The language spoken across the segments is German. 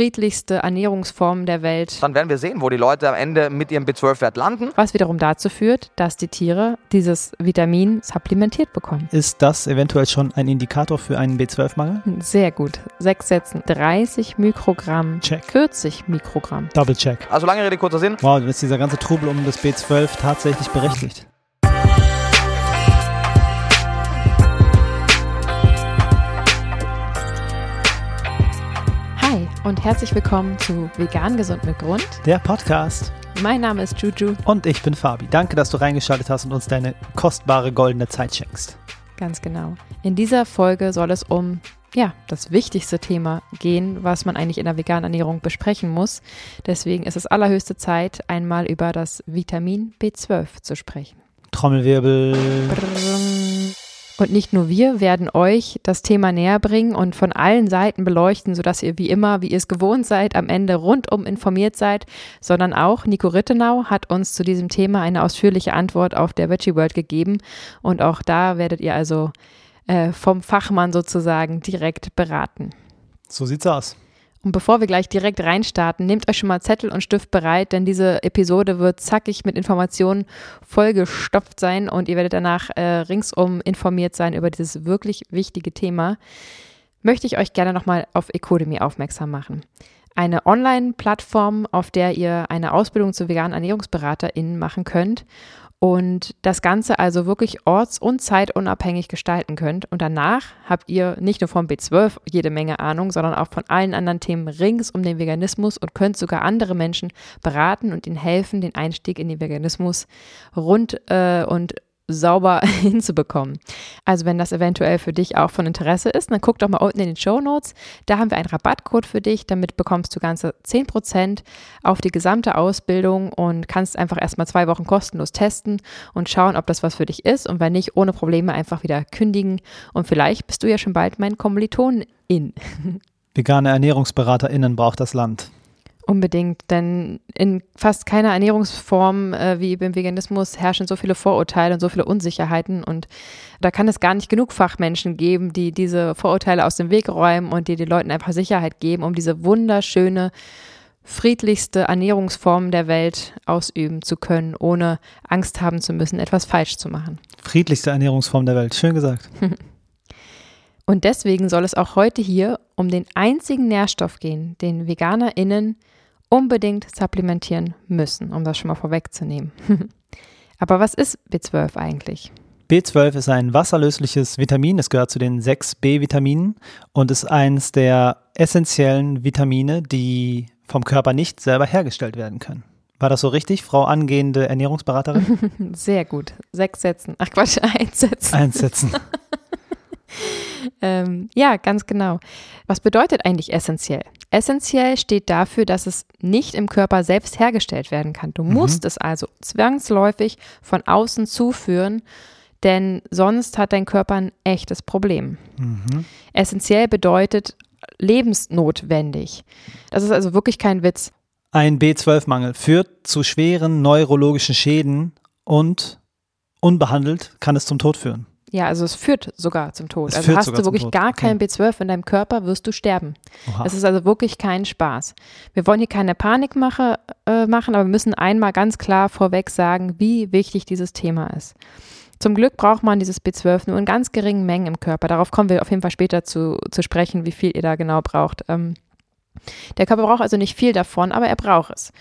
friedlichste Ernährungsform der Welt. Dann werden wir sehen, wo die Leute am Ende mit ihrem B12-Wert landen. Was wiederum dazu führt, dass die Tiere dieses Vitamin supplementiert bekommen. Ist das eventuell schon ein Indikator für einen B12-Mangel? Sehr gut. Sechs Sätzen. 30 Mikrogramm. Check. 40 Mikrogramm. Double check. Also lange Rede, kurzer Sinn. Wow, dann ist dieser ganze Trubel um das B12 tatsächlich berechtigt. Hi und herzlich willkommen zu Vegan Gesund mit Grund. Der Podcast. Mein Name ist Juju. Und ich bin Fabi. Danke, dass du reingeschaltet hast und uns deine kostbare goldene Zeit schenkst. Ganz genau. In dieser Folge soll es um ja, das wichtigste Thema gehen, was man eigentlich in der veganen Ernährung besprechen muss. Deswegen ist es allerhöchste Zeit, einmal über das Vitamin B12 zu sprechen. Trommelwirbel. Und nicht nur wir werden euch das Thema näher bringen und von allen Seiten beleuchten, sodass ihr wie immer, wie ihr es gewohnt seid, am Ende rundum informiert seid, sondern auch Nico Rittenau hat uns zu diesem Thema eine ausführliche Antwort auf der Veggie World gegeben. Und auch da werdet ihr also äh, vom Fachmann sozusagen direkt beraten. So sieht's aus. Und bevor wir gleich direkt reinstarten, nehmt euch schon mal Zettel und Stift bereit, denn diese Episode wird zackig mit Informationen vollgestopft sein und ihr werdet danach äh, ringsum informiert sein über dieses wirklich wichtige Thema. Möchte ich euch gerne nochmal auf Ecodemy aufmerksam machen. Eine Online-Plattform, auf der ihr eine Ausbildung zu veganen ErnährungsberaterInnen machen könnt und das Ganze also wirklich orts- und zeitunabhängig gestalten könnt. Und danach habt ihr nicht nur vom B12 jede Menge Ahnung, sondern auch von allen anderen Themen rings um den Veganismus und könnt sogar andere Menschen beraten und ihnen helfen, den Einstieg in den Veganismus rund äh, und sauber hinzubekommen. Also wenn das eventuell für dich auch von Interesse ist, dann guck doch mal unten in den Show Notes. Da haben wir einen Rabattcode für dich. Damit bekommst du ganze 10% auf die gesamte Ausbildung und kannst einfach erstmal zwei Wochen kostenlos testen und schauen, ob das was für dich ist. Und wenn nicht, ohne Probleme einfach wieder kündigen. Und vielleicht bist du ja schon bald mein Kommiliton in. Vegane ErnährungsberaterInnen braucht das Land. Unbedingt, denn in fast keiner Ernährungsform äh, wie beim Veganismus herrschen so viele Vorurteile und so viele Unsicherheiten und da kann es gar nicht genug Fachmenschen geben, die diese Vorurteile aus dem Weg räumen und die den Leuten einfach Sicherheit geben, um diese wunderschöne, friedlichste Ernährungsform der Welt ausüben zu können, ohne Angst haben zu müssen, etwas falsch zu machen. Friedlichste Ernährungsform der Welt, schön gesagt. Und deswegen soll es auch heute hier um den einzigen Nährstoff gehen, den VeganerInnen unbedingt supplementieren müssen, um das schon mal vorwegzunehmen. Aber was ist B12 eigentlich? B12 ist ein wasserlösliches Vitamin. Es gehört zu den sechs B-Vitaminen und ist eines der essentiellen Vitamine, die vom Körper nicht selber hergestellt werden können. War das so richtig, Frau angehende Ernährungsberaterin? Sehr gut. Sechs Sätzen. Ach Quatsch, eins Sätzen. Eins Sätzen. ähm, ja, ganz genau. Was bedeutet eigentlich essentiell? Essentiell steht dafür, dass es nicht im Körper selbst hergestellt werden kann. Du mhm. musst es also zwangsläufig von außen zuführen, denn sonst hat dein Körper ein echtes Problem. Mhm. Essentiell bedeutet lebensnotwendig. Das ist also wirklich kein Witz. Ein B12-Mangel führt zu schweren neurologischen Schäden und unbehandelt kann es zum Tod führen. Ja, also es führt sogar zum Tod. Es also hast du wirklich gar okay. kein B12 in deinem Körper, wirst du sterben. Es ist also wirklich kein Spaß. Wir wollen hier keine Panikmache äh, machen, aber wir müssen einmal ganz klar vorweg sagen, wie wichtig dieses Thema ist. Zum Glück braucht man dieses B12 nur in ganz geringen Mengen im Körper. Darauf kommen wir auf jeden Fall später zu, zu sprechen, wie viel ihr da genau braucht. Ähm, der Körper braucht also nicht viel davon, aber er braucht es.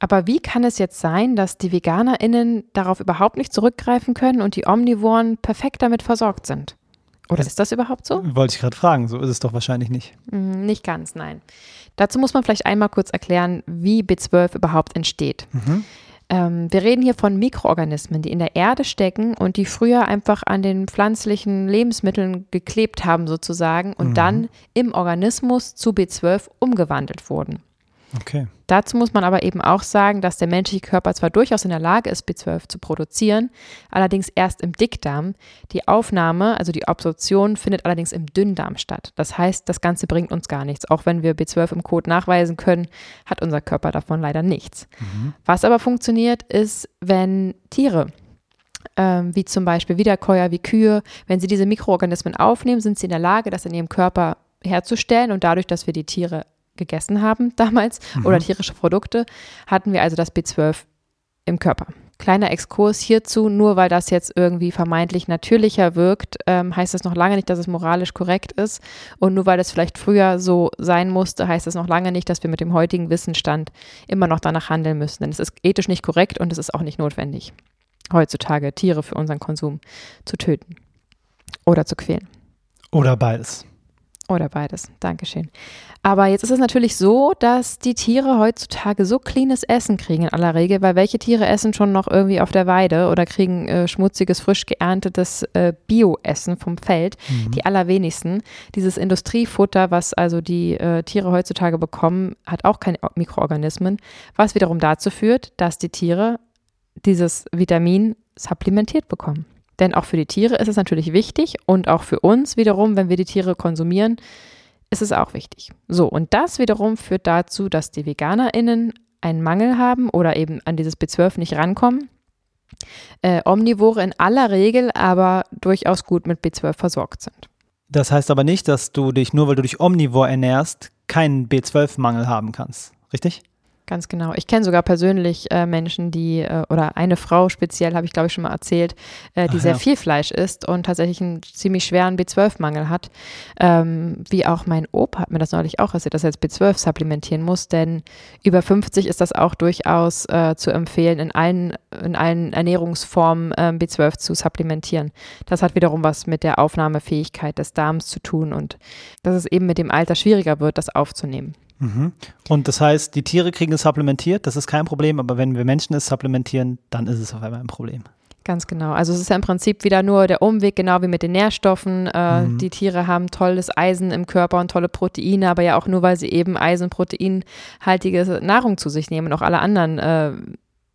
Aber wie kann es jetzt sein, dass die VeganerInnen darauf überhaupt nicht zurückgreifen können und die Omnivoren perfekt damit versorgt sind? Oder ist das überhaupt so? Wollte ich gerade fragen, so ist es doch wahrscheinlich nicht. Mm, nicht ganz, nein. Dazu muss man vielleicht einmal kurz erklären, wie B12 überhaupt entsteht. Mhm. Ähm, wir reden hier von Mikroorganismen, die in der Erde stecken und die früher einfach an den pflanzlichen Lebensmitteln geklebt haben sozusagen und mhm. dann im Organismus zu B12 umgewandelt wurden. Okay. Dazu muss man aber eben auch sagen, dass der menschliche Körper zwar durchaus in der Lage ist, B12 zu produzieren, allerdings erst im Dickdarm. Die Aufnahme, also die Absorption, findet allerdings im Dünndarm statt. Das heißt, das Ganze bringt uns gar nichts. Auch wenn wir B12 im Kot nachweisen können, hat unser Körper davon leider nichts. Mhm. Was aber funktioniert, ist, wenn Tiere ähm, wie zum Beispiel Wiederkäuer, wie Kühe, wenn sie diese Mikroorganismen aufnehmen, sind sie in der Lage, das in ihrem Körper herzustellen und dadurch, dass wir die Tiere gegessen haben damals Mhm. oder tierische Produkte, hatten wir also das B12 im Körper. Kleiner Exkurs hierzu, nur weil das jetzt irgendwie vermeintlich natürlicher wirkt, ähm, heißt das noch lange nicht, dass es moralisch korrekt ist. Und nur weil es vielleicht früher so sein musste, heißt das noch lange nicht, dass wir mit dem heutigen Wissensstand immer noch danach handeln müssen. Denn es ist ethisch nicht korrekt und es ist auch nicht notwendig, heutzutage Tiere für unseren Konsum zu töten oder zu quälen. Oder beides. Oder beides. Dankeschön. Aber jetzt ist es natürlich so, dass die Tiere heutzutage so cleanes Essen kriegen in aller Regel, weil welche Tiere essen schon noch irgendwie auf der Weide oder kriegen äh, schmutziges, frisch geerntetes äh, Bio-Essen vom Feld? Die allerwenigsten. Dieses Industriefutter, was also die äh, Tiere heutzutage bekommen, hat auch keine Mikroorganismen, was wiederum dazu führt, dass die Tiere dieses Vitamin supplementiert bekommen. Denn auch für die Tiere ist es natürlich wichtig und auch für uns wiederum, wenn wir die Tiere konsumieren, ist es auch wichtig. So, und das wiederum führt dazu, dass die VeganerInnen einen Mangel haben oder eben an dieses B12 nicht rankommen. Äh, Omnivore in aller Regel aber durchaus gut mit B12 versorgt sind. Das heißt aber nicht, dass du dich, nur weil du dich omnivor ernährst, keinen B12-Mangel haben kannst. Richtig? Ganz genau. Ich kenne sogar persönlich äh, Menschen, die, äh, oder eine Frau speziell, habe ich glaube ich schon mal erzählt, äh, die Ach sehr ja. viel Fleisch isst und tatsächlich einen ziemlich schweren B12-Mangel hat. Ähm, wie auch mein Opa hat mir das neulich auch erzählt, dass er jetzt B12 supplementieren muss, denn über 50 ist das auch durchaus äh, zu empfehlen, in allen, in allen Ernährungsformen ähm, B12 zu supplementieren. Das hat wiederum was mit der Aufnahmefähigkeit des Darms zu tun und dass es eben mit dem Alter schwieriger wird, das aufzunehmen. Mhm. Und das heißt, die Tiere kriegen es supplementiert, das ist kein Problem, aber wenn wir Menschen es supplementieren, dann ist es auf einmal ein Problem. Ganz genau. Also es ist ja im Prinzip wieder nur der Umweg, genau wie mit den Nährstoffen. Äh, Mhm. Die Tiere haben tolles Eisen im Körper und tolle Proteine, aber ja auch nur, weil sie eben Eisen- proteinhaltige Nahrung zu sich nehmen. Auch alle anderen äh,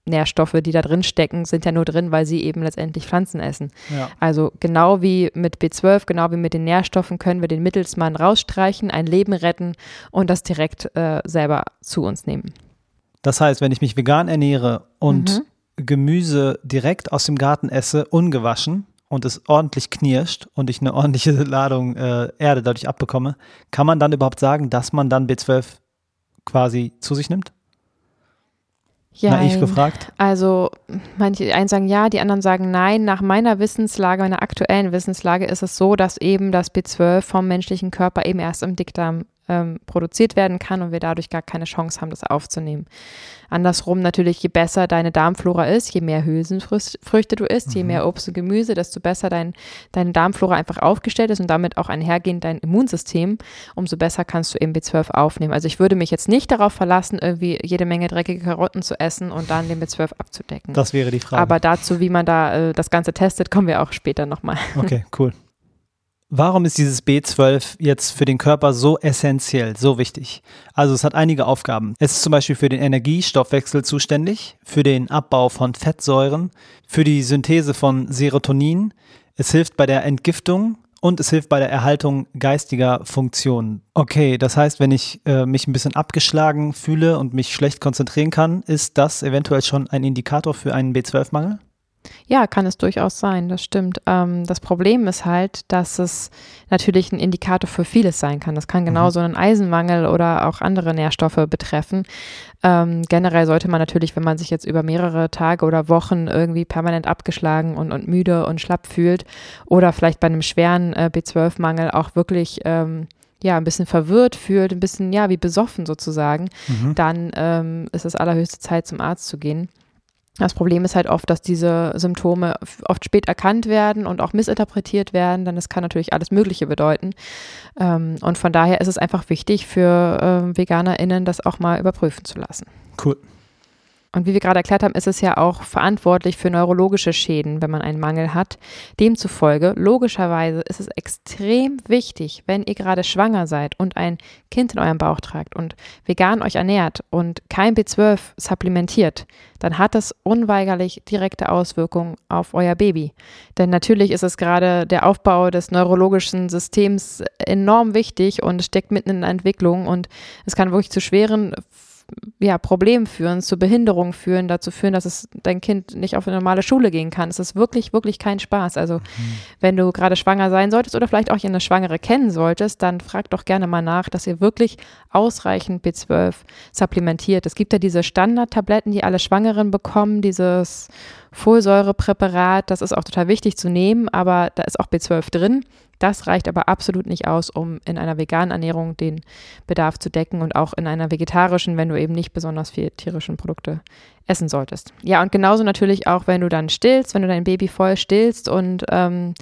Nährstoffe, die da drin stecken, sind ja nur drin, weil sie eben letztendlich Pflanzen essen. Ja. Also genau wie mit B12, genau wie mit den Nährstoffen können wir den Mittelsmann rausstreichen, ein Leben retten und das direkt äh, selber zu uns nehmen. Das heißt, wenn ich mich vegan ernähre und Mhm. Gemüse direkt aus dem Garten esse, ungewaschen und es ordentlich knirscht und ich eine ordentliche Ladung äh, Erde dadurch abbekomme, kann man dann überhaupt sagen, dass man dann B12 quasi zu sich nimmt? Naiv Jein. gefragt. Also manche einen sagen ja, die anderen sagen nein. Nach meiner Wissenslage, meiner aktuellen Wissenslage ist es so, dass eben das B12 vom menschlichen Körper eben erst im Dickdarm ähm, produziert werden kann und wir dadurch gar keine Chance haben, das aufzunehmen. Andersrum natürlich, je besser deine Darmflora ist, je mehr Hülsenfrüchte du isst, je mehr Obst und Gemüse, desto besser dein, deine Darmflora einfach aufgestellt ist und damit auch einhergehend dein Immunsystem, umso besser kannst du eben B12 aufnehmen. Also ich würde mich jetzt nicht darauf verlassen, irgendwie jede Menge dreckige Karotten zu essen und dann den B12 abzudecken. Das wäre die Frage. Aber dazu, wie man da äh, das Ganze testet, kommen wir auch später nochmal. Okay, cool. Warum ist dieses B12 jetzt für den Körper so essentiell, so wichtig? Also es hat einige Aufgaben. Es ist zum Beispiel für den Energiestoffwechsel zuständig, für den Abbau von Fettsäuren, für die Synthese von Serotonin. Es hilft bei der Entgiftung und es hilft bei der Erhaltung geistiger Funktionen. Okay, das heißt, wenn ich äh, mich ein bisschen abgeschlagen fühle und mich schlecht konzentrieren kann, ist das eventuell schon ein Indikator für einen B12-Mangel? Ja, kann es durchaus sein, das stimmt. Ähm, das Problem ist halt, dass es natürlich ein Indikator für vieles sein kann. Das kann genauso einen Eisenmangel oder auch andere Nährstoffe betreffen. Ähm, generell sollte man natürlich, wenn man sich jetzt über mehrere Tage oder Wochen irgendwie permanent abgeschlagen und, und müde und schlapp fühlt oder vielleicht bei einem schweren äh, B12-Mangel auch wirklich ähm, ja, ein bisschen verwirrt fühlt, ein bisschen, ja, wie besoffen sozusagen, dann ähm, ist es allerhöchste Zeit, zum Arzt zu gehen. Das Problem ist halt oft, dass diese Symptome oft spät erkannt werden und auch missinterpretiert werden, denn es kann natürlich alles Mögliche bedeuten. Ähm, und von daher ist es einfach wichtig für ähm, VeganerInnen, das auch mal überprüfen zu lassen. Cool. Und wie wir gerade erklärt haben, ist es ja auch verantwortlich für neurologische Schäden, wenn man einen Mangel hat. Demzufolge, logischerweise ist es extrem wichtig, wenn ihr gerade schwanger seid und ein Kind in eurem Bauch tragt und vegan euch ernährt und kein B12 supplementiert, dann hat das unweigerlich direkte Auswirkungen auf euer Baby. Denn natürlich ist es gerade der Aufbau des neurologischen Systems enorm wichtig und steckt mitten in der Entwicklung und es kann wirklich zu schweren ja, Problemen führen, zu Behinderungen führen, dazu führen, dass es dein Kind nicht auf eine normale Schule gehen kann. Es ist wirklich, wirklich kein Spaß. Also, mhm. wenn du gerade schwanger sein solltest oder vielleicht auch eine Schwangere kennen solltest, dann frag doch gerne mal nach, dass ihr wirklich ausreichend B12 supplementiert. Es gibt ja diese Standardtabletten, die alle Schwangeren bekommen, dieses Folsäurepräparat, das ist auch total wichtig zu nehmen, aber da ist auch B12 drin. Das reicht aber absolut nicht aus, um in einer veganen Ernährung den Bedarf zu decken und auch in einer vegetarischen, wenn du eben nicht besonders viel tierischen Produkte essen solltest. Ja, und genauso natürlich auch, wenn du dann stillst, wenn du dein Baby voll stillst und ähm,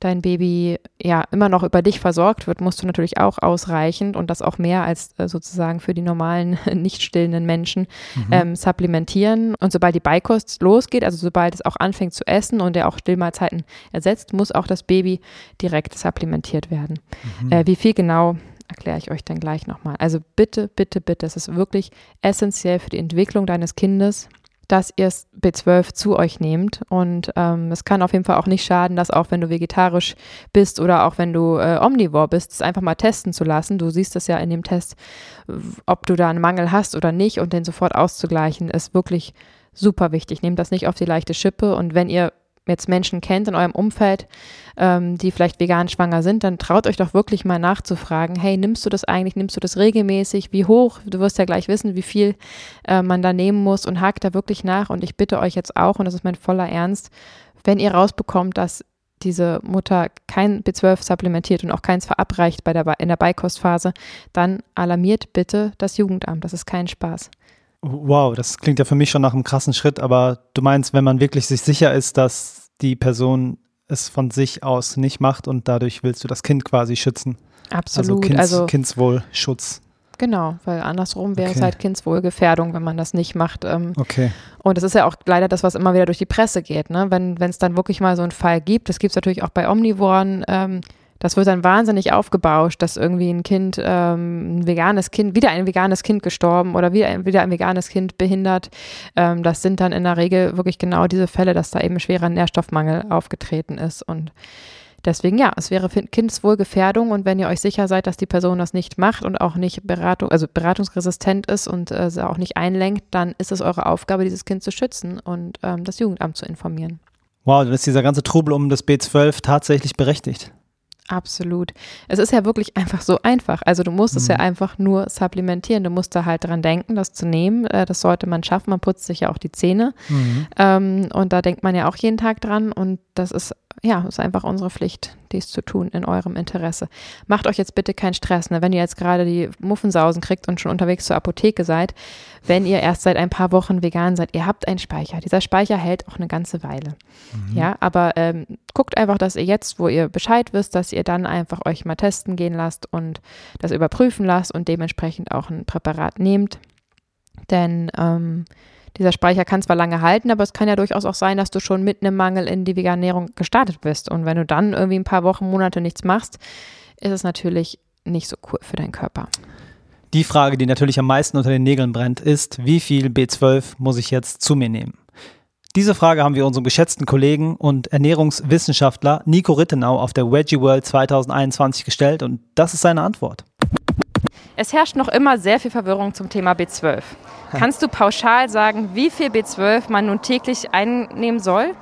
dein Baby ja immer noch über dich versorgt wird, musst du natürlich auch ausreichend und das auch mehr als äh, sozusagen für die normalen, nicht stillenden Menschen mhm. ähm, supplementieren. Und sobald die Beikost losgeht, also sobald es auch anfängt zu essen und er auch Stillmahlzeiten ersetzt, muss auch das Baby direkt supplementiert werden. Mhm. Äh, wie viel genau erkläre ich euch dann gleich nochmal. Also bitte, bitte, bitte, es ist wirklich essentiell für die Entwicklung deines Kindes, dass ihr B12 zu euch nehmt. Und ähm, es kann auf jeden Fall auch nicht schaden, dass auch wenn du vegetarisch bist oder auch wenn du äh, omnivor bist, es einfach mal testen zu lassen. Du siehst es ja in dem Test, ob du da einen Mangel hast oder nicht und den sofort auszugleichen, ist wirklich super wichtig. Nehmt das nicht auf die leichte Schippe. Und wenn ihr jetzt Menschen kennt in eurem Umfeld, ähm, die vielleicht vegan schwanger sind, dann traut euch doch wirklich mal nachzufragen, hey, nimmst du das eigentlich, nimmst du das regelmäßig, wie hoch? Du wirst ja gleich wissen, wie viel äh, man da nehmen muss und hakt da wirklich nach. Und ich bitte euch jetzt auch, und das ist mein voller Ernst, wenn ihr rausbekommt, dass diese Mutter kein B12 supplementiert und auch keins verabreicht bei der, in der Beikostphase, dann alarmiert bitte das Jugendamt. Das ist kein Spaß. Wow, das klingt ja für mich schon nach einem krassen Schritt, aber du meinst, wenn man wirklich sich sicher ist, dass die Person es von sich aus nicht macht und dadurch willst du das Kind quasi schützen. Absolut. Also, Kinds, also Kindswohlschutz. Genau, weil andersrum wäre okay. es halt Kindswohlgefährdung, wenn man das nicht macht. Ähm, okay. Und das ist ja auch leider das, was immer wieder durch die Presse geht, ne? Wenn es dann wirklich mal so einen Fall gibt, das gibt es natürlich auch bei Omnivoren, ähm, das wird dann wahnsinnig aufgebauscht, dass irgendwie ein Kind, ähm, ein veganes Kind, wieder ein veganes Kind gestorben oder wieder ein, wieder ein veganes Kind behindert. Ähm, das sind dann in der Regel wirklich genau diese Fälle, dass da eben schwerer Nährstoffmangel aufgetreten ist. Und deswegen, ja, es wäre Kindeswohlgefährdung und wenn ihr euch sicher seid, dass die Person das nicht macht und auch nicht Beratung, also beratungsresistent ist und äh, auch nicht einlenkt, dann ist es eure Aufgabe, dieses Kind zu schützen und ähm, das Jugendamt zu informieren. Wow, dann ist dieser ganze Trubel um das B12 tatsächlich berechtigt. Absolut. Es ist ja wirklich einfach so einfach. Also du musst mhm. es ja mhm. einfach nur supplementieren. Du musst da halt dran denken, das zu nehmen. Äh, das sollte man schaffen. Man putzt sich ja auch die Zähne. Mhm. Ähm, und da denkt man ja auch jeden Tag dran. Und das ist ja, ist einfach unsere Pflicht, dies zu tun in eurem Interesse. Macht euch jetzt bitte keinen Stress, ne? wenn ihr jetzt gerade die Muffensausen kriegt und schon unterwegs zur Apotheke seid, wenn ihr erst seit ein paar Wochen vegan seid, ihr habt einen Speicher. Dieser Speicher hält auch eine ganze Weile. Mhm. Ja, aber ähm, guckt einfach, dass ihr jetzt, wo ihr Bescheid wisst, dass ihr dann einfach euch mal testen gehen lasst und das überprüfen lasst und dementsprechend auch ein Präparat nehmt. Denn ähm, dieser Speicher kann zwar lange halten, aber es kann ja durchaus auch sein, dass du schon mit einem Mangel in die vegane Ernährung gestartet bist. Und wenn du dann irgendwie ein paar Wochen, Monate nichts machst, ist es natürlich nicht so cool für deinen Körper. Die Frage, die natürlich am meisten unter den Nägeln brennt, ist, wie viel B12 muss ich jetzt zu mir nehmen? Diese Frage haben wir unserem geschätzten Kollegen und Ernährungswissenschaftler Nico Rittenau auf der Veggie World 2021 gestellt und das ist seine Antwort. Es herrscht noch immer sehr viel Verwirrung zum Thema B12. Kannst du pauschal sagen, wie viel B12 man nun täglich einnehmen soll?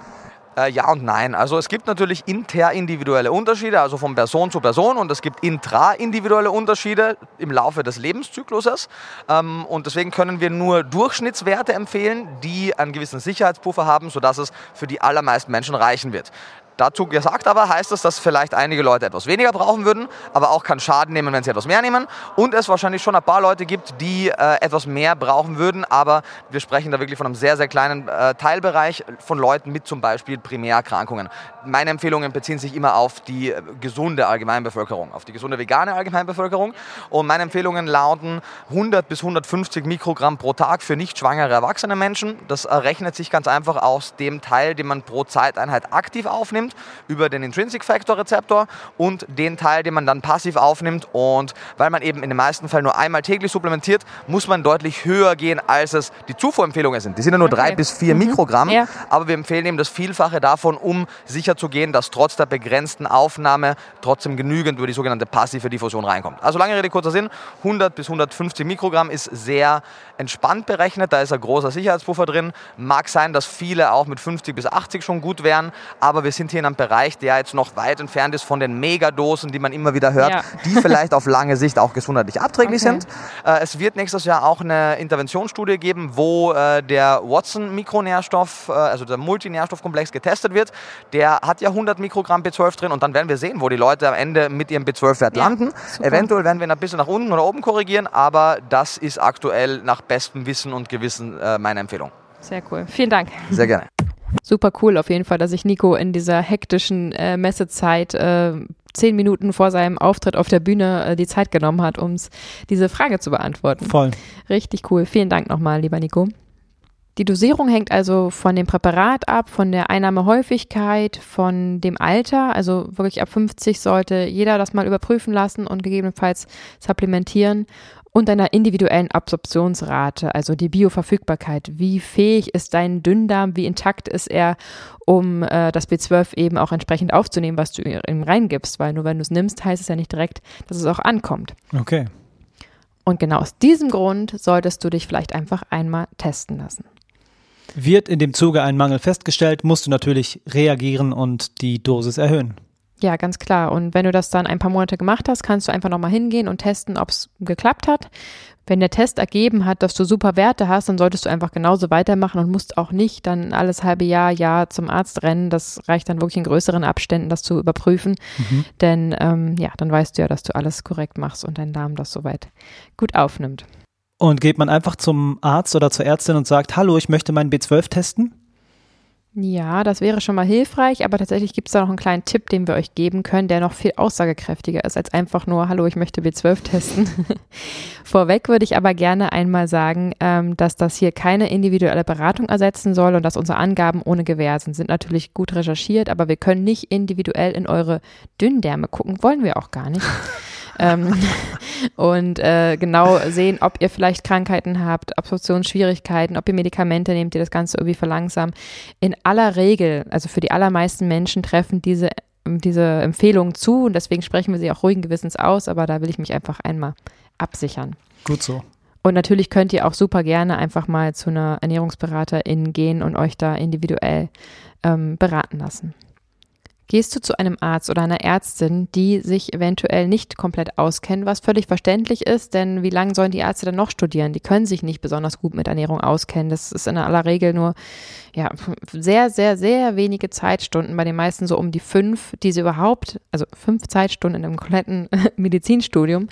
Äh, ja und nein. Also es gibt natürlich interindividuelle Unterschiede, also von Person zu Person und es gibt intraindividuelle Unterschiede im Laufe des Lebenszykluses. Ähm, und deswegen können wir nur Durchschnittswerte empfehlen, die einen gewissen Sicherheitspuffer haben, sodass es für die allermeisten Menschen reichen wird. Dazu gesagt aber heißt es, dass vielleicht einige Leute etwas weniger brauchen würden, aber auch keinen Schaden nehmen, wenn sie etwas mehr nehmen. Und es wahrscheinlich schon ein paar Leute gibt, die äh, etwas mehr brauchen würden, aber wir sprechen da wirklich von einem sehr, sehr kleinen äh, Teilbereich von Leuten mit zum Beispiel Primärerkrankungen. Meine Empfehlungen beziehen sich immer auf die äh, gesunde Allgemeinbevölkerung, auf die gesunde vegane Allgemeinbevölkerung. Und meine Empfehlungen lauten 100 bis 150 Mikrogramm pro Tag für nicht schwangere erwachsene Menschen. Das errechnet sich ganz einfach aus dem Teil, den man pro Zeiteinheit aktiv aufnimmt aufnimmt über den Intrinsic Factor Rezeptor und den Teil, den man dann passiv aufnimmt. Und weil man eben in den meisten Fällen nur einmal täglich supplementiert, muss man deutlich höher gehen, als es die Zufuhrempfehlungen sind. Die sind ja nur okay. drei bis vier mhm. Mikrogramm, ja. aber wir empfehlen eben das Vielfache davon, um sicher zu gehen, dass trotz der begrenzten Aufnahme trotzdem genügend über die sogenannte passive Diffusion reinkommt. Also lange Rede, kurzer Sinn, 100 bis 150 Mikrogramm ist sehr entspannt berechnet, da ist ein großer Sicherheitspuffer drin. Mag sein, dass viele auch mit 50 bis 80 schon gut wären, aber wir sind hier in einem Bereich, der jetzt noch weit entfernt ist von den Megadosen, die man immer wieder hört, ja. die vielleicht auf lange Sicht auch gesundheitlich abträglich okay. sind. Äh, es wird nächstes Jahr auch eine Interventionsstudie geben, wo äh, der Watson-Mikronährstoff, äh, also der Multinährstoffkomplex getestet wird. Der hat ja 100 Mikrogramm B12 drin und dann werden wir sehen, wo die Leute am Ende mit ihrem B12-Wert ja, landen. Super. Eventuell werden wir ihn ein bisschen nach unten oder oben korrigieren, aber das ist aktuell nach bestem Wissen und Gewissen äh, meine Empfehlung. Sehr cool. Vielen Dank. Sehr gerne. Super cool auf jeden Fall, dass sich Nico in dieser hektischen äh, Messezeit äh, zehn Minuten vor seinem Auftritt auf der Bühne äh, die Zeit genommen hat, um diese Frage zu beantworten. Voll. Richtig cool. Vielen Dank nochmal, lieber Nico. Die Dosierung hängt also von dem Präparat ab, von der Einnahmehäufigkeit, von dem Alter. Also wirklich ab 50 sollte jeder das mal überprüfen lassen und gegebenenfalls supplementieren und deiner individuellen Absorptionsrate, also die Bioverfügbarkeit. Wie fähig ist dein Dünndarm, wie intakt ist er, um äh, das B12 eben auch entsprechend aufzunehmen, was du ihm reingibst, weil nur wenn du es nimmst, heißt es ja nicht direkt, dass es auch ankommt. Okay. Und genau aus diesem Grund solltest du dich vielleicht einfach einmal testen lassen. Wird in dem Zuge ein Mangel festgestellt, musst du natürlich reagieren und die Dosis erhöhen. Ja, ganz klar. Und wenn du das dann ein paar Monate gemacht hast, kannst du einfach nochmal hingehen und testen, ob es geklappt hat. Wenn der Test ergeben hat, dass du super Werte hast, dann solltest du einfach genauso weitermachen und musst auch nicht dann alles halbe Jahr, Jahr zum Arzt rennen. Das reicht dann wirklich in größeren Abständen, das zu überprüfen. Mhm. Denn ähm, ja, dann weißt du ja, dass du alles korrekt machst und dein Darm das soweit gut aufnimmt. Und geht man einfach zum Arzt oder zur Ärztin und sagt, hallo, ich möchte meinen B12 testen? Ja, das wäre schon mal hilfreich, aber tatsächlich gibt es da noch einen kleinen Tipp, den wir euch geben können, der noch viel aussagekräftiger ist als einfach nur, hallo, ich möchte B12 testen. Vorweg würde ich aber gerne einmal sagen, ähm, dass das hier keine individuelle Beratung ersetzen soll und dass unsere Angaben ohne Gewähr sind. Sind natürlich gut recherchiert, aber wir können nicht individuell in eure Dünndärme gucken, wollen wir auch gar nicht ähm, und äh, genau sehen, ob ihr vielleicht Krankheiten habt, Absorptionsschwierigkeiten, ob ihr Medikamente nehmt, die das Ganze irgendwie verlangsamen. In aller Regel, also für die allermeisten Menschen treffen diese diese Empfehlungen zu und deswegen sprechen wir sie auch ruhigen Gewissens aus, aber da will ich mich einfach einmal absichern. Gut so. Und natürlich könnt ihr auch super gerne einfach mal zu einer Ernährungsberaterin gehen und euch da individuell ähm, beraten lassen. Gehst du zu einem Arzt oder einer Ärztin, die sich eventuell nicht komplett auskennen, was völlig verständlich ist, denn wie lange sollen die Ärzte dann noch studieren? Die können sich nicht besonders gut mit Ernährung auskennen. Das ist in aller Regel nur ja, sehr, sehr, sehr wenige Zeitstunden, bei den meisten so um die fünf, die sie überhaupt, also fünf Zeitstunden in einem kompletten Medizinstudium,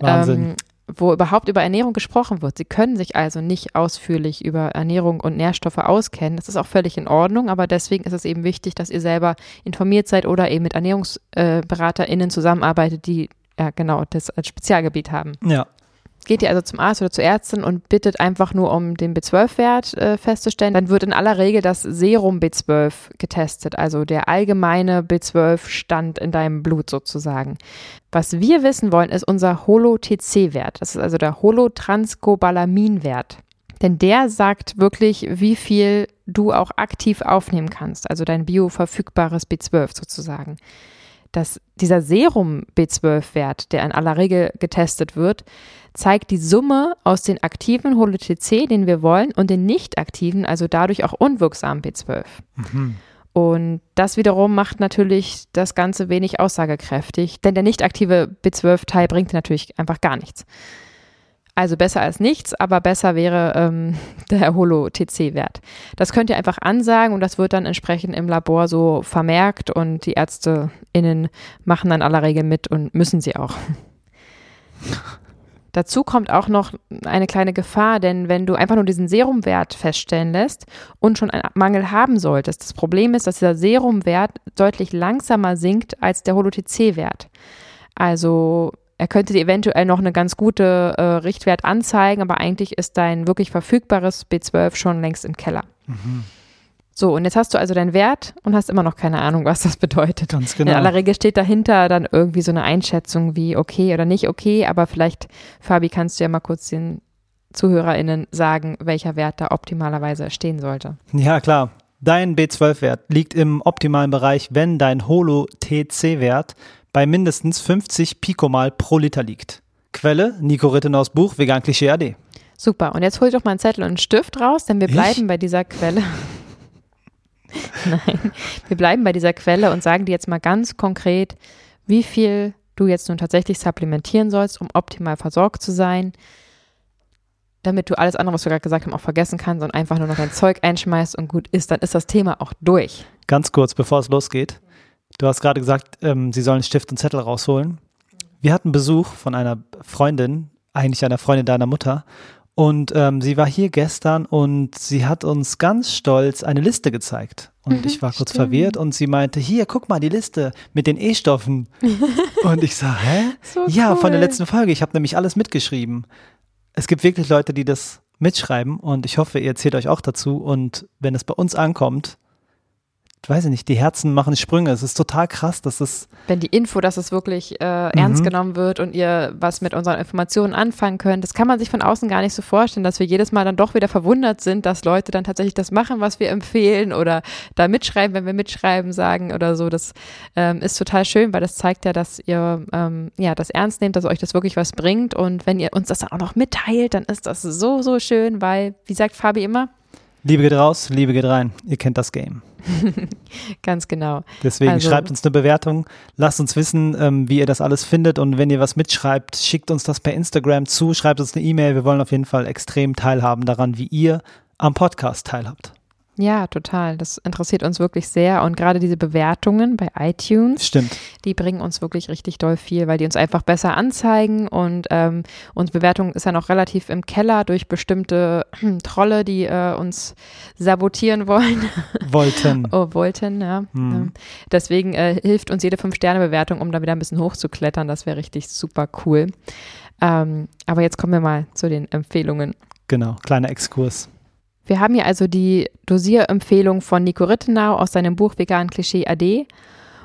Wahnsinn. Ähm, wo überhaupt über Ernährung gesprochen wird. Sie können sich also nicht ausführlich über Ernährung und Nährstoffe auskennen. Das ist auch völlig in Ordnung, aber deswegen ist es eben wichtig, dass ihr selber informiert seid oder eben mit ErnährungsberaterInnen zusammenarbeitet, die ja genau das als Spezialgebiet haben. Ja, Geht ihr also zum Arzt oder zur Ärztin und bittet einfach nur um den B12-Wert äh, festzustellen, dann wird in aller Regel das Serum B12 getestet, also der allgemeine B12-Stand in deinem Blut sozusagen. Was wir wissen wollen, ist unser Holo-TC-Wert. Das ist also der Holotranscobalamin-Wert. Denn der sagt wirklich, wie viel du auch aktiv aufnehmen kannst, also dein bioverfügbares B12 sozusagen. Dass dieser Serum B12-Wert, der in aller Regel getestet wird, zeigt die Summe aus den aktiven HoloTC, den wir wollen, und den nicht aktiven, also dadurch auch unwirksamen B12. Mhm. Und das wiederum macht natürlich das Ganze wenig aussagekräftig, denn der nicht aktive B12-Teil bringt natürlich einfach gar nichts. Also besser als nichts, aber besser wäre ähm, der Holo-TC-Wert. Das könnt ihr einfach ansagen und das wird dann entsprechend im Labor so vermerkt und die ÄrzteInnen machen dann aller Regel mit und müssen sie auch. Dazu kommt auch noch eine kleine Gefahr, denn wenn du einfach nur diesen Serumwert feststellen lässt und schon einen Mangel haben solltest, das Problem ist, dass dieser Serumwert deutlich langsamer sinkt als der HoloTC-Wert. Also er könnte dir eventuell noch eine ganz gute äh, Richtwert anzeigen, aber eigentlich ist dein wirklich verfügbares B12 schon längst im Keller. Mhm. So, und jetzt hast du also deinen Wert und hast immer noch keine Ahnung, was das bedeutet. Ganz genau. In aller Regel steht dahinter dann irgendwie so eine Einschätzung wie okay oder nicht okay, aber vielleicht, Fabi, kannst du ja mal kurz den ZuhörerInnen sagen, welcher Wert da optimalerweise stehen sollte. Ja, klar. Dein B12-Wert liegt im optimalen Bereich, wenn dein Holo-TC-Wert bei mindestens 50 Picomal pro Liter liegt. Quelle: Nico Rittenaus Buch Vegan Klischee AD. Super, und jetzt hol doch mal einen Zettel und einen Stift raus, denn wir Ich? bleiben bei dieser Quelle. Nein, wir bleiben bei dieser Quelle und sagen dir jetzt mal ganz konkret, wie viel du jetzt nun tatsächlich supplementieren sollst, um optimal versorgt zu sein, damit du alles andere, was wir gerade gesagt haben, auch vergessen kannst und einfach nur noch dein Zeug einschmeißt und gut ist, dann ist das Thema auch durch. Ganz kurz, bevor es losgeht. Du hast gerade gesagt, ähm, sie sollen Stift und Zettel rausholen. Wir hatten Besuch von einer Freundin, eigentlich einer Freundin deiner Mutter. Und ähm, sie war hier gestern und sie hat uns ganz stolz eine Liste gezeigt. Und Mhm, ich war kurz stimmt. verwirrt und sie meinte, hier, guck mal, die Liste mit den E-Stoffen. und ich sag, hä? So ja, von der cool. letzten Folge. Ich habe nämlich alles mitgeschrieben. Es gibt wirklich Leute, die das mitschreiben und ich hoffe, ihr erzählt euch auch dazu. Und wenn es bei uns ankommt, weiß ich nicht, die Herzen machen Sprünge. Es ist total krass, dass es Wenn die Info, dass es wirklich äh, ernst Mhm. genommen wird und ihr was mit unseren Informationen anfangen könnt, das kann man sich von außen gar nicht so vorstellen, dass wir jedes Mal dann doch wieder verwundert sind, dass Leute dann tatsächlich das machen, was wir empfehlen oder da mitschreiben, wenn wir mitschreiben sagen oder so. Das ähm, ist total schön, weil das zeigt ja, dass ihr ähm, ja das ernst nehmt, dass euch das wirklich was bringt und wenn ihr uns das dann auch noch mitteilt, dann ist das so, so schön, weil, wie sagt Fabi immer, Liebe geht raus, Liebe geht rein. Ihr kennt das Game. ganz genau. Deswegen Also- schreibt uns eine Bewertung, lasst uns wissen, ähm, wie ihr das alles findet und wenn ihr was mitschreibt, schickt uns das per Instagram zu, schreibt uns eine E-Mail. Wir wollen auf jeden Fall extrem teilhaben daran, wie ihr am Podcast teilhabt. Ja, total. Das interessiert uns wirklich sehr. Und gerade diese Bewertungen bei iTunes, Stimmt. die bringen uns wirklich richtig doll viel, weil die uns einfach besser anzeigen. Und ähm, unsere Bewertung ist ja noch relativ im Keller durch bestimmte Trolle, die äh, uns sabotieren wollen. Wollten. oh, wollten, ja. Hm. Deswegen äh, hilft uns jede Fünf-Sterne-Bewertung, um da wieder ein bisschen hochzuklettern. Das wäre richtig super cool. Ähm, aber jetzt kommen wir mal zu den Empfehlungen. Genau, kleiner Exkurs. Wir haben hier also die Dosierempfehlung von Nico Rittenau aus seinem Buch Vegan Klischee AD.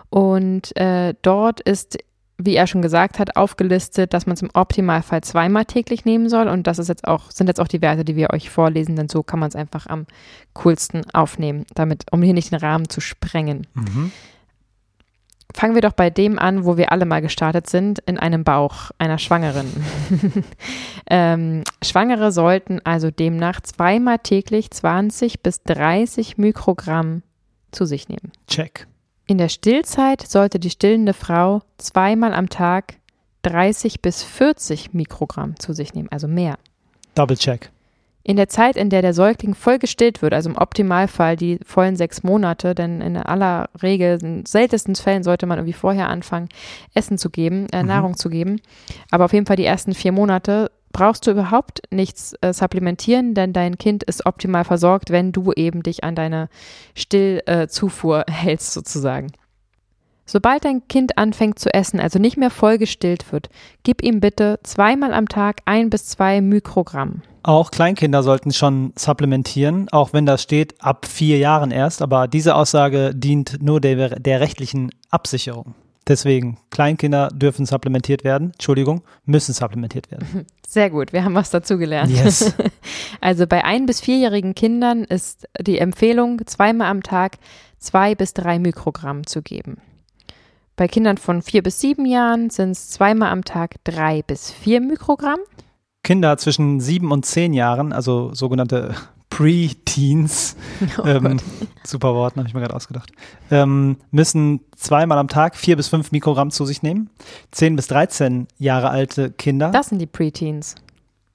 Und äh, dort ist, wie er schon gesagt hat, aufgelistet, dass man es im Optimalfall zweimal täglich nehmen soll. Und das ist jetzt auch, sind jetzt auch die Werte, die wir euch vorlesen, denn so kann man es einfach am coolsten aufnehmen, damit, um hier nicht den Rahmen zu sprengen. Mhm. Fangen wir doch bei dem an, wo wir alle mal gestartet sind, in einem Bauch einer Schwangeren. ähm, Schwangere sollten also demnach zweimal täglich 20 bis 30 Mikrogramm zu sich nehmen. Check. In der Stillzeit sollte die stillende Frau zweimal am Tag 30 bis 40 Mikrogramm zu sich nehmen, also mehr. Double check. In der Zeit, in der der Säugling voll gestillt wird, also im Optimalfall die vollen sechs Monate, denn in aller Regel, in seltensten Fällen sollte man irgendwie vorher anfangen, Essen zu geben, äh, Mhm. Nahrung zu geben. Aber auf jeden Fall die ersten vier Monate brauchst du überhaupt nichts äh, supplementieren, denn dein Kind ist optimal versorgt, wenn du eben dich an deine Stillzufuhr äh, hältst sozusagen. Sobald dein Kind anfängt zu essen, also nicht mehr voll gestillt wird, gib ihm bitte zweimal am Tag ein bis zwei Mikrogramm. Auch Kleinkinder sollten schon supplementieren, auch wenn das steht ab vier Jahren erst. Aber diese Aussage dient nur der, der rechtlichen Absicherung. Deswegen, Kleinkinder dürfen supplementiert werden. Entschuldigung, müssen supplementiert werden. Sehr gut, wir haben was dazugelernt. Yes. Also bei ein- bis vierjährigen Kindern ist die Empfehlung, zweimal am Tag zwei bis drei Mikrogramm zu geben. Bei Kindern von vier bis sieben Jahren sind es zweimal am Tag drei bis vier Mikrogramm. Kinder zwischen sieben und zehn Jahren, also sogenannte Pre-Teens, Oh ähm, super Wort, habe ich mir gerade ausgedacht, ähm, müssen zweimal am Tag vier bis fünf Mikrogramm zu sich nehmen. Zehn bis 13 Jahre alte Kinder, Das sind die Preteens.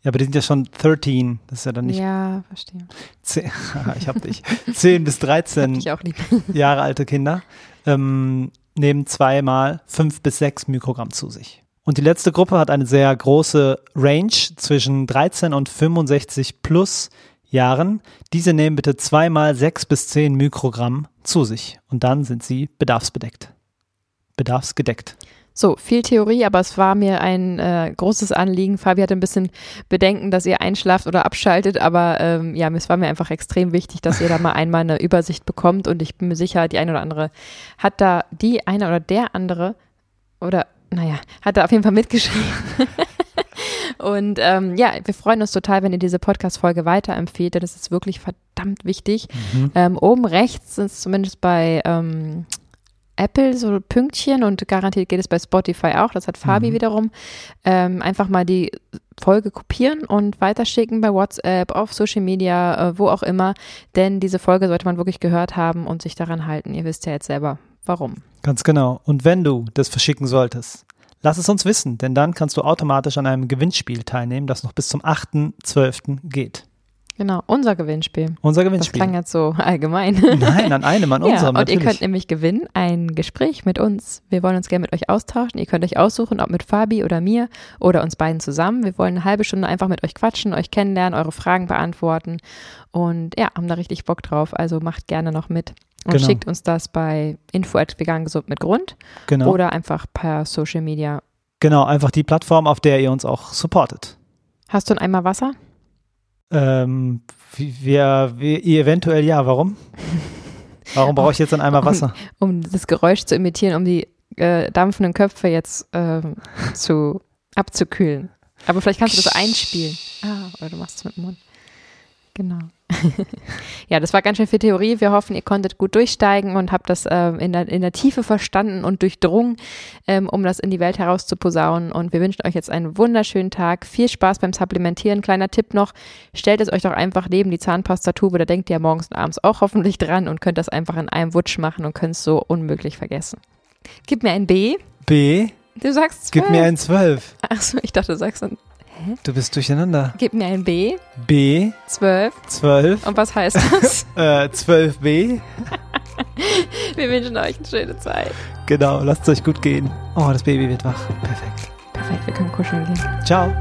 ja, aber die sind ja schon 13, das ist ja dann nicht, Ja, verstehe. zehn, ich hab dich, 10 bis 13 Ich auch lieb. Jahre alte Kinder ähm, nehmen zweimal fünf bis sechs Mikrogramm zu sich. Und die letzte Gruppe hat eine sehr große Range zwischen 13 und 65 plus Jahren. Diese nehmen bitte zweimal sechs bis zehn Mikrogramm zu sich. Und dann sind sie bedarfsbedeckt. Bedarfsgedeckt. So, viel Theorie, aber es war mir ein äh, großes Anliegen. Fabi hatte ein bisschen Bedenken, dass ihr einschlaft oder abschaltet, aber ähm, ja, es war mir einfach extrem wichtig, dass ihr da mal einmal eine Übersicht bekommt und ich bin mir sicher, die eine oder andere hat da, die eine oder der andere oder naja, hat da auf jeden Fall mitgeschrieben. Und ähm, ja, wir freuen uns total, wenn ihr diese Podcast-Folge weiterempfehlt, denn das ist wirklich verdammt wichtig. Mhm. Ähm, oben rechts sind es zumindest bei ähm, Apple so Pünktchen und garantiert geht es bei Spotify auch. Das hat Fabi mhm. wiederum. Ähm, einfach mal die Folge kopieren und weiterschicken bei WhatsApp, auf Social Media, äh, wo auch immer. Denn diese Folge sollte man wirklich gehört haben und sich daran halten. Ihr wisst ja jetzt selber, warum. Ganz genau. Und wenn du das verschicken solltest, Lass es uns wissen, denn dann kannst du automatisch an einem Gewinnspiel teilnehmen, das noch bis zum 8.12. geht. Genau, unser Gewinnspiel. Unser Gewinnspiel. Das klang jetzt so allgemein. Nein, an einem, an unserem. Ja, und natürlich. ihr könnt nämlich gewinnen ein Gespräch mit uns. Wir wollen uns gerne mit euch austauschen. Ihr könnt euch aussuchen, ob mit Fabi oder mir oder uns beiden zusammen. Wir wollen eine halbe Stunde einfach mit euch quatschen, euch kennenlernen, eure Fragen beantworten und ja, haben da richtig Bock drauf. Also macht gerne noch mit. Und genau. schickt uns das bei info vegan gesund mit Grund genau. oder einfach per Social Media. Genau, einfach die Plattform, auf der ihr uns auch supportet. Hast du ein Eimer Wasser? Ähm, wir, wir, eventuell ja. Warum? Warum brauche ich jetzt ein Eimer Wasser? Um, um, das Geräusch zu imitieren, um die äh, dampfenden Köpfe jetzt ähm, zu abzukühlen. Aber vielleicht kannst du das einspielen. Ah, oder du machst es mit dem Mund. Genau. ja, das war ganz schön viel Theorie. Wir hoffen, ihr konntet gut durchsteigen und habt das ähm, in, der, in der Tiefe verstanden und durchdrungen, ähm, um das in die Welt herauszuposaunen. Und wir wünschen euch jetzt einen wunderschönen Tag. Viel Spaß beim Supplementieren. Kleiner Tipp noch, stellt es euch doch einfach neben die Zahnpastatube. Da denkt ihr morgens und abends auch hoffentlich dran und könnt das einfach in einem Wutsch machen und könnt es so unmöglich vergessen. Gib mir ein B. B. Du sagst 12. Gib mir ein 12. Achso, ich dachte, du sagst ein Hä? Du bist durcheinander. Gib mir ein B. B. 12. 12. Und was heißt das? äh, 12b. Wir wünschen euch eine schöne Zeit. Genau, lasst es euch gut gehen. Oh, das Baby wird wach. Perfekt. Perfekt, wir können kuscheln gehen. Ciao.